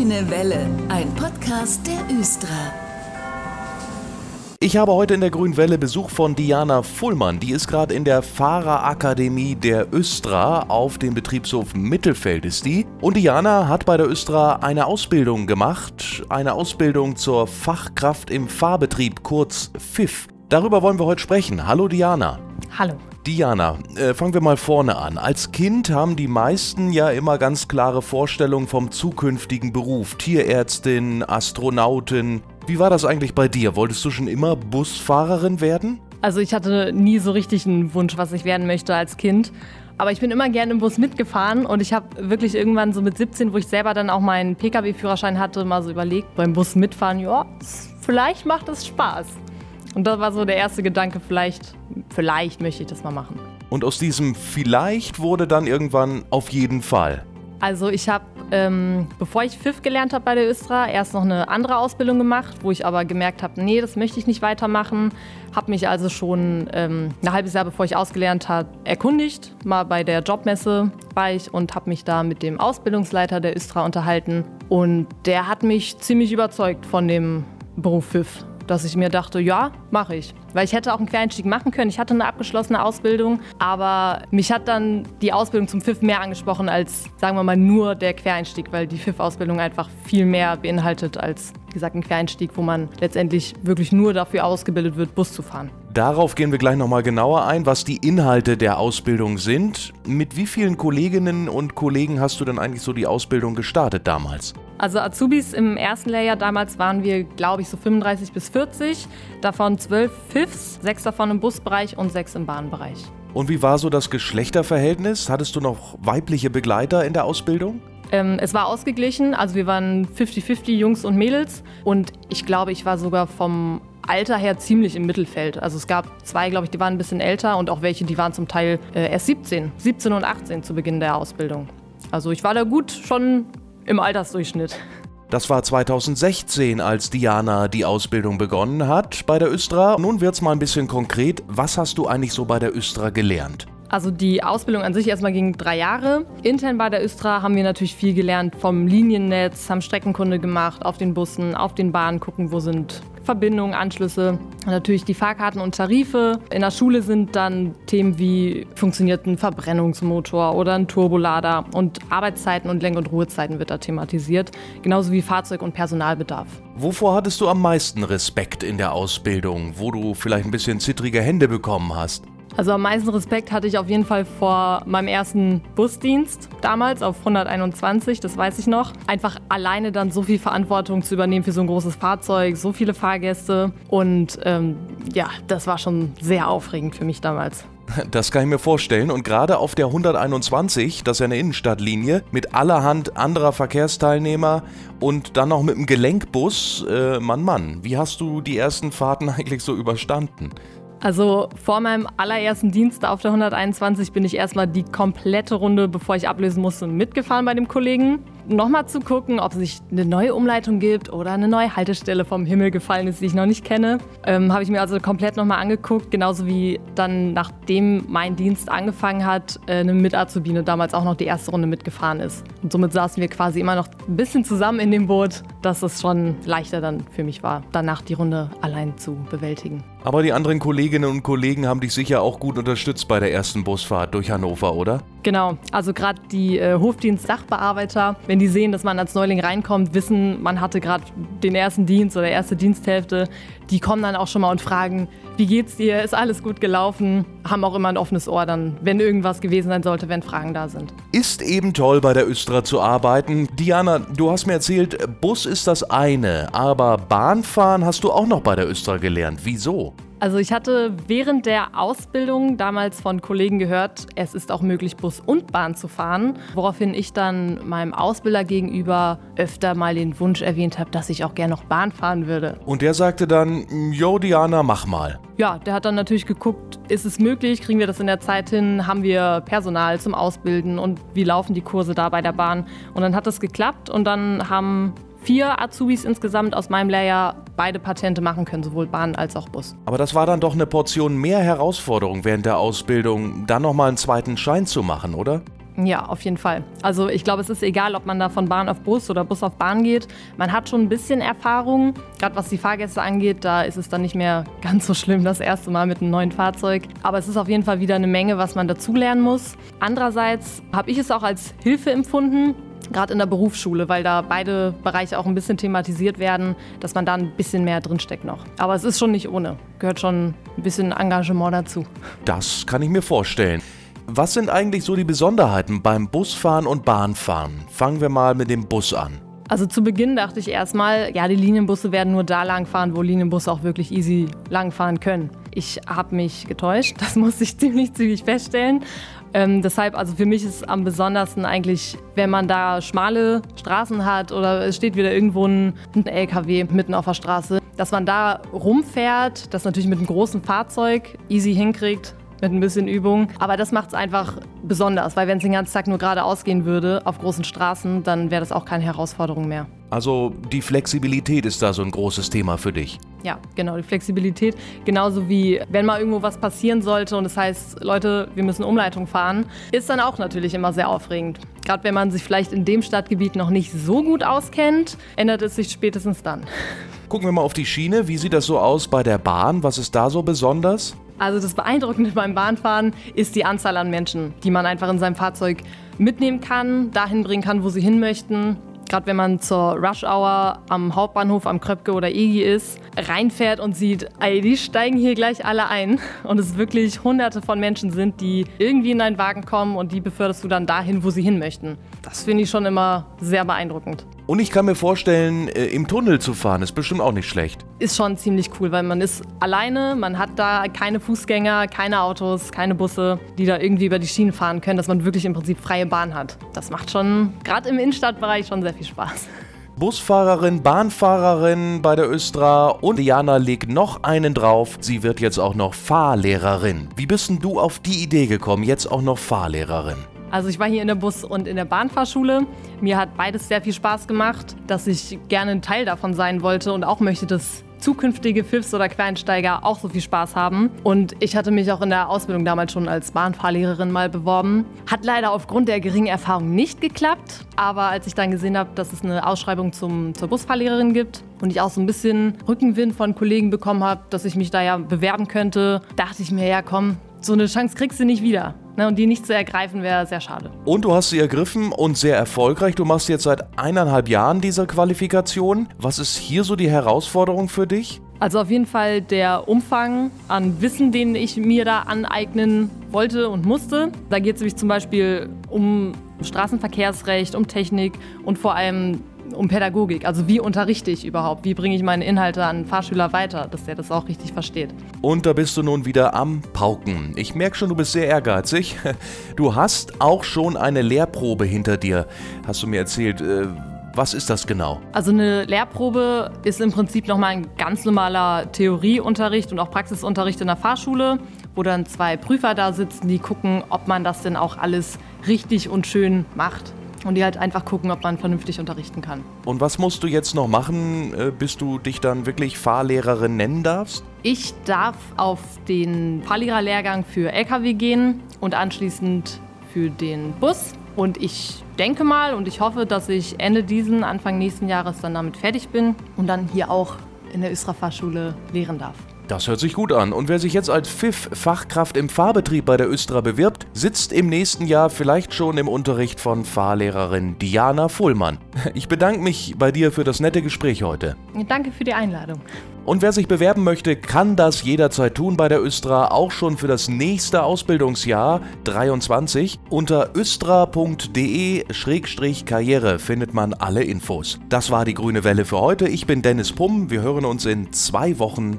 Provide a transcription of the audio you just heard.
Grüne Welle, ein Podcast der Östra. Ich habe heute in der Grünen Welle Besuch von Diana Fullmann. Die ist gerade in der Fahrerakademie der Östra auf dem Betriebshof Mittelfeld ist die. Und Diana hat bei der Östra eine Ausbildung gemacht, eine Ausbildung zur Fachkraft im Fahrbetrieb, kurz FIF. Darüber wollen wir heute sprechen. Hallo Diana. Hallo. Diana, äh, fangen wir mal vorne an. Als Kind haben die meisten ja immer ganz klare Vorstellungen vom zukünftigen Beruf. Tierärztin, Astronautin. Wie war das eigentlich bei dir? Wolltest du schon immer Busfahrerin werden? Also ich hatte nie so richtig einen Wunsch, was ich werden möchte als Kind. Aber ich bin immer gerne im Bus mitgefahren und ich habe wirklich irgendwann so mit 17, wo ich selber dann auch meinen Pkw-Führerschein hatte, mal so überlegt, beim Bus mitfahren, ja, vielleicht macht es Spaß. Und das war so der erste Gedanke, vielleicht, vielleicht möchte ich das mal machen. Und aus diesem vielleicht wurde dann irgendwann auf jeden Fall. Also ich habe, ähm, bevor ich FIF gelernt habe bei der Östra, erst noch eine andere Ausbildung gemacht, wo ich aber gemerkt habe, nee, das möchte ich nicht weitermachen. Habe mich also schon ähm, ein halbes Jahr, bevor ich ausgelernt habe, erkundigt. Mal bei der Jobmesse war ich und habe mich da mit dem Ausbildungsleiter der Östra unterhalten. Und der hat mich ziemlich überzeugt von dem Beruf FIF dass ich mir dachte, ja, mache ich. Weil ich hätte auch einen Quereinstieg machen können. Ich hatte eine abgeschlossene Ausbildung, aber mich hat dann die Ausbildung zum FIF mehr angesprochen als, sagen wir mal, nur der Quereinstieg, weil die FIF-Ausbildung einfach viel mehr beinhaltet als, wie gesagt, ein Quereinstieg, wo man letztendlich wirklich nur dafür ausgebildet wird, Bus zu fahren. Darauf gehen wir gleich nochmal genauer ein, was die Inhalte der Ausbildung sind. Mit wie vielen Kolleginnen und Kollegen hast du denn eigentlich so die Ausbildung gestartet damals? Also Azubis im ersten Lehrjahr damals waren wir, glaube ich, so 35 bis 40. Davon 12 FIFs, sechs davon im Busbereich und sechs im Bahnbereich. Und wie war so das Geschlechterverhältnis? Hattest du noch weibliche Begleiter in der Ausbildung? Ähm, es war ausgeglichen, also wir waren 50-50 Jungs und Mädels und ich glaube, ich war sogar vom Alter her ziemlich im Mittelfeld. Also es gab zwei, glaube ich, die waren ein bisschen älter und auch welche, die waren zum Teil äh, erst 17, 17 und 18 zu Beginn der Ausbildung. Also ich war da gut schon im Altersdurchschnitt. Das war 2016, als Diana die Ausbildung begonnen hat bei der Östra. Nun wird's mal ein bisschen konkret. Was hast du eigentlich so bei der Östra gelernt? Also die Ausbildung an sich erstmal ging drei Jahre. Intern bei der Östra haben wir natürlich viel gelernt vom Liniennetz, haben Streckenkunde gemacht, auf den Bussen, auf den Bahnen gucken, wo sind Verbindungen, Anschlüsse. Natürlich die Fahrkarten und Tarife. In der Schule sind dann Themen wie funktioniert ein Verbrennungsmotor oder ein Turbolader und Arbeitszeiten und Lenk- und Ruhezeiten wird da thematisiert, genauso wie Fahrzeug- und Personalbedarf. Wovor hattest du am meisten Respekt in der Ausbildung, wo du vielleicht ein bisschen zittrige Hände bekommen hast? Also am meisten Respekt hatte ich auf jeden Fall vor meinem ersten Busdienst damals auf 121, das weiß ich noch. Einfach alleine dann so viel Verantwortung zu übernehmen für so ein großes Fahrzeug, so viele Fahrgäste und ähm, ja, das war schon sehr aufregend für mich damals. Das kann ich mir vorstellen. Und gerade auf der 121, das ist ja eine Innenstadtlinie, mit allerhand anderer Verkehrsteilnehmer und dann noch mit einem Gelenkbus, äh, Mann, Mann, wie hast du die ersten Fahrten eigentlich so überstanden? Also vor meinem allerersten Dienst auf der 121 bin ich erstmal die komplette Runde, bevor ich ablösen musste, mitgefahren bei dem Kollegen nochmal zu gucken, ob es sich eine neue Umleitung gibt oder eine neue Haltestelle vom Himmel gefallen ist, die ich noch nicht kenne. Ähm, Habe ich mir also komplett nochmal angeguckt, genauso wie dann, nachdem mein Dienst angefangen hat, äh, eine Mitazubine damals auch noch die erste Runde mitgefahren ist. Und somit saßen wir quasi immer noch ein bisschen zusammen in dem Boot, dass es schon leichter dann für mich war, danach die Runde allein zu bewältigen. Aber die anderen Kolleginnen und Kollegen haben dich sicher auch gut unterstützt bei der ersten Busfahrt durch Hannover, oder? Genau, also gerade die äh, Hofdienst-Sachbearbeiter, wenn die sehen, dass man als Neuling reinkommt, wissen, man hatte gerade den ersten Dienst oder erste Diensthälfte, die kommen dann auch schon mal und fragen, wie geht's dir, ist alles gut gelaufen, haben auch immer ein offenes Ohr dann, wenn irgendwas gewesen sein sollte, wenn Fragen da sind. Ist eben toll bei der Östra zu arbeiten. Diana, du hast mir erzählt, Bus ist das eine, aber Bahnfahren hast du auch noch bei der Östra gelernt. Wieso? Also ich hatte während der Ausbildung damals von Kollegen gehört, es ist auch möglich, Bus und Bahn zu fahren, woraufhin ich dann meinem Ausbilder gegenüber öfter mal den Wunsch erwähnt habe, dass ich auch gerne noch Bahn fahren würde. Und der sagte dann, Jo Diana, mach mal. Ja, der hat dann natürlich geguckt, ist es möglich, kriegen wir das in der Zeit hin, haben wir Personal zum Ausbilden und wie laufen die Kurse da bei der Bahn. Und dann hat das geklappt und dann haben vier Azubis insgesamt aus meinem Lehrjahr beide Patente machen können, sowohl Bahn als auch Bus. Aber das war dann doch eine Portion mehr Herausforderung während der Ausbildung, dann nochmal einen zweiten Schein zu machen, oder? Ja, auf jeden Fall. Also ich glaube, es ist egal, ob man da von Bahn auf Bus oder Bus auf Bahn geht. Man hat schon ein bisschen Erfahrung. Gerade was die Fahrgäste angeht, da ist es dann nicht mehr ganz so schlimm das erste Mal mit einem neuen Fahrzeug. Aber es ist auf jeden Fall wieder eine Menge, was man dazulernen muss. Andererseits habe ich es auch als Hilfe empfunden gerade in der Berufsschule, weil da beide Bereiche auch ein bisschen thematisiert werden, dass man da ein bisschen mehr drinsteckt noch. Aber es ist schon nicht ohne. Gehört schon ein bisschen Engagement dazu. Das kann ich mir vorstellen. Was sind eigentlich so die Besonderheiten beim Busfahren und Bahnfahren? Fangen wir mal mit dem Bus an. Also zu Beginn dachte ich erstmal, ja, die Linienbusse werden nur da langfahren, wo Linienbusse auch wirklich easy langfahren können. Ich habe mich getäuscht, das musste ich ziemlich zügig feststellen. Ähm, deshalb, also für mich ist am besondersten eigentlich, wenn man da schmale Straßen hat oder es steht wieder irgendwo ein, ein LKW mitten auf der Straße, dass man da rumfährt, das natürlich mit einem großen Fahrzeug easy hinkriegt, mit ein bisschen Übung. Aber das macht es einfach besonders, weil wenn es den ganzen Tag nur geradeaus gehen würde auf großen Straßen, dann wäre das auch keine Herausforderung mehr. Also die Flexibilität ist da so ein großes Thema für dich. Ja, genau, die Flexibilität. Genauso wie wenn mal irgendwo was passieren sollte und es das heißt, Leute, wir müssen Umleitung fahren, ist dann auch natürlich immer sehr aufregend. Gerade wenn man sich vielleicht in dem Stadtgebiet noch nicht so gut auskennt, ändert es sich spätestens dann. Gucken wir mal auf die Schiene. Wie sieht das so aus bei der Bahn? Was ist da so besonders? Also das Beeindruckende beim Bahnfahren ist die Anzahl an Menschen, die man einfach in seinem Fahrzeug mitnehmen kann, dahin bringen kann, wo sie hin möchten. Gerade wenn man zur Rush Hour am Hauptbahnhof am Kröpke oder Egi ist, reinfährt und sieht, ey, die steigen hier gleich alle ein. Und es wirklich hunderte von Menschen sind, die irgendwie in deinen Wagen kommen und die beförderst du dann dahin, wo sie hin möchten. Das finde ich schon immer sehr beeindruckend. Und ich kann mir vorstellen, äh, im Tunnel zu fahren ist bestimmt auch nicht schlecht. Ist schon ziemlich cool, weil man ist alleine, man hat da keine Fußgänger, keine Autos, keine Busse, die da irgendwie über die Schienen fahren können, dass man wirklich im Prinzip freie Bahn hat. Das macht schon, gerade im Innenstadtbereich, schon sehr viel Spaß. Busfahrerin, Bahnfahrerin bei der Östra und Diana legt noch einen drauf. Sie wird jetzt auch noch Fahrlehrerin. Wie bist denn du auf die Idee gekommen, jetzt auch noch Fahrlehrerin? Also ich war hier in der Bus- und in der Bahnfahrschule. Mir hat beides sehr viel Spaß gemacht, dass ich gerne ein Teil davon sein wollte und auch möchte, dass zukünftige Pfiffs oder Quereinsteiger auch so viel Spaß haben. Und ich hatte mich auch in der Ausbildung damals schon als Bahnfahrlehrerin mal beworben. Hat leider aufgrund der geringen Erfahrung nicht geklappt. Aber als ich dann gesehen habe, dass es eine Ausschreibung zum, zur Busfahrlehrerin gibt und ich auch so ein bisschen Rückenwind von Kollegen bekommen habe, dass ich mich da ja bewerben könnte, dachte ich mir, ja komm, so eine Chance kriegst du nicht wieder. Ne, und die nicht zu ergreifen wäre sehr schade. Und du hast sie ergriffen und sehr erfolgreich. Du machst jetzt seit eineinhalb Jahren diese Qualifikation. Was ist hier so die Herausforderung für dich? Also auf jeden Fall der Umfang an Wissen, den ich mir da aneignen wollte und musste. Da geht es nämlich zum Beispiel um Straßenverkehrsrecht, um Technik und vor allem um Pädagogik. Also wie unterrichte ich überhaupt? Wie bringe ich meine Inhalte an Fahrschüler weiter, dass der das auch richtig versteht? Und da bist du nun wieder am Pauken. Ich merke schon, du bist sehr ehrgeizig. Du hast auch schon eine Lehrprobe hinter dir, hast du mir erzählt. Äh, was ist das genau? Also eine Lehrprobe ist im Prinzip nochmal ein ganz normaler Theorieunterricht und auch Praxisunterricht in der Fahrschule, wo dann zwei Prüfer da sitzen, die gucken, ob man das denn auch alles richtig und schön macht. Und die halt einfach gucken, ob man vernünftig unterrichten kann. Und was musst du jetzt noch machen, äh, bis du dich dann wirklich Fahrlehrerin nennen darfst? Ich darf auf den Fahrlehrerlehrgang für LKW gehen und anschließend für den Bus. Und ich denke mal und ich hoffe, dass ich Ende diesen, Anfang nächsten Jahres dann damit fertig bin und dann hier auch in der Östra Fahrschule lehren darf. Das hört sich gut an. Und wer sich jetzt als FIF Fachkraft im Fahrbetrieb bei der Östra bewirbt, sitzt im nächsten Jahr vielleicht schon im Unterricht von Fahrlehrerin Diana Fuhlmann. Ich bedanke mich bei dir für das nette Gespräch heute. Danke für die Einladung. Und wer sich bewerben möchte, kann das jederzeit tun bei der Östra, auch schon für das nächste Ausbildungsjahr 23. Unter östra.de-karriere findet man alle Infos. Das war die grüne Welle für heute. Ich bin Dennis Pumm. Wir hören uns in zwei Wochen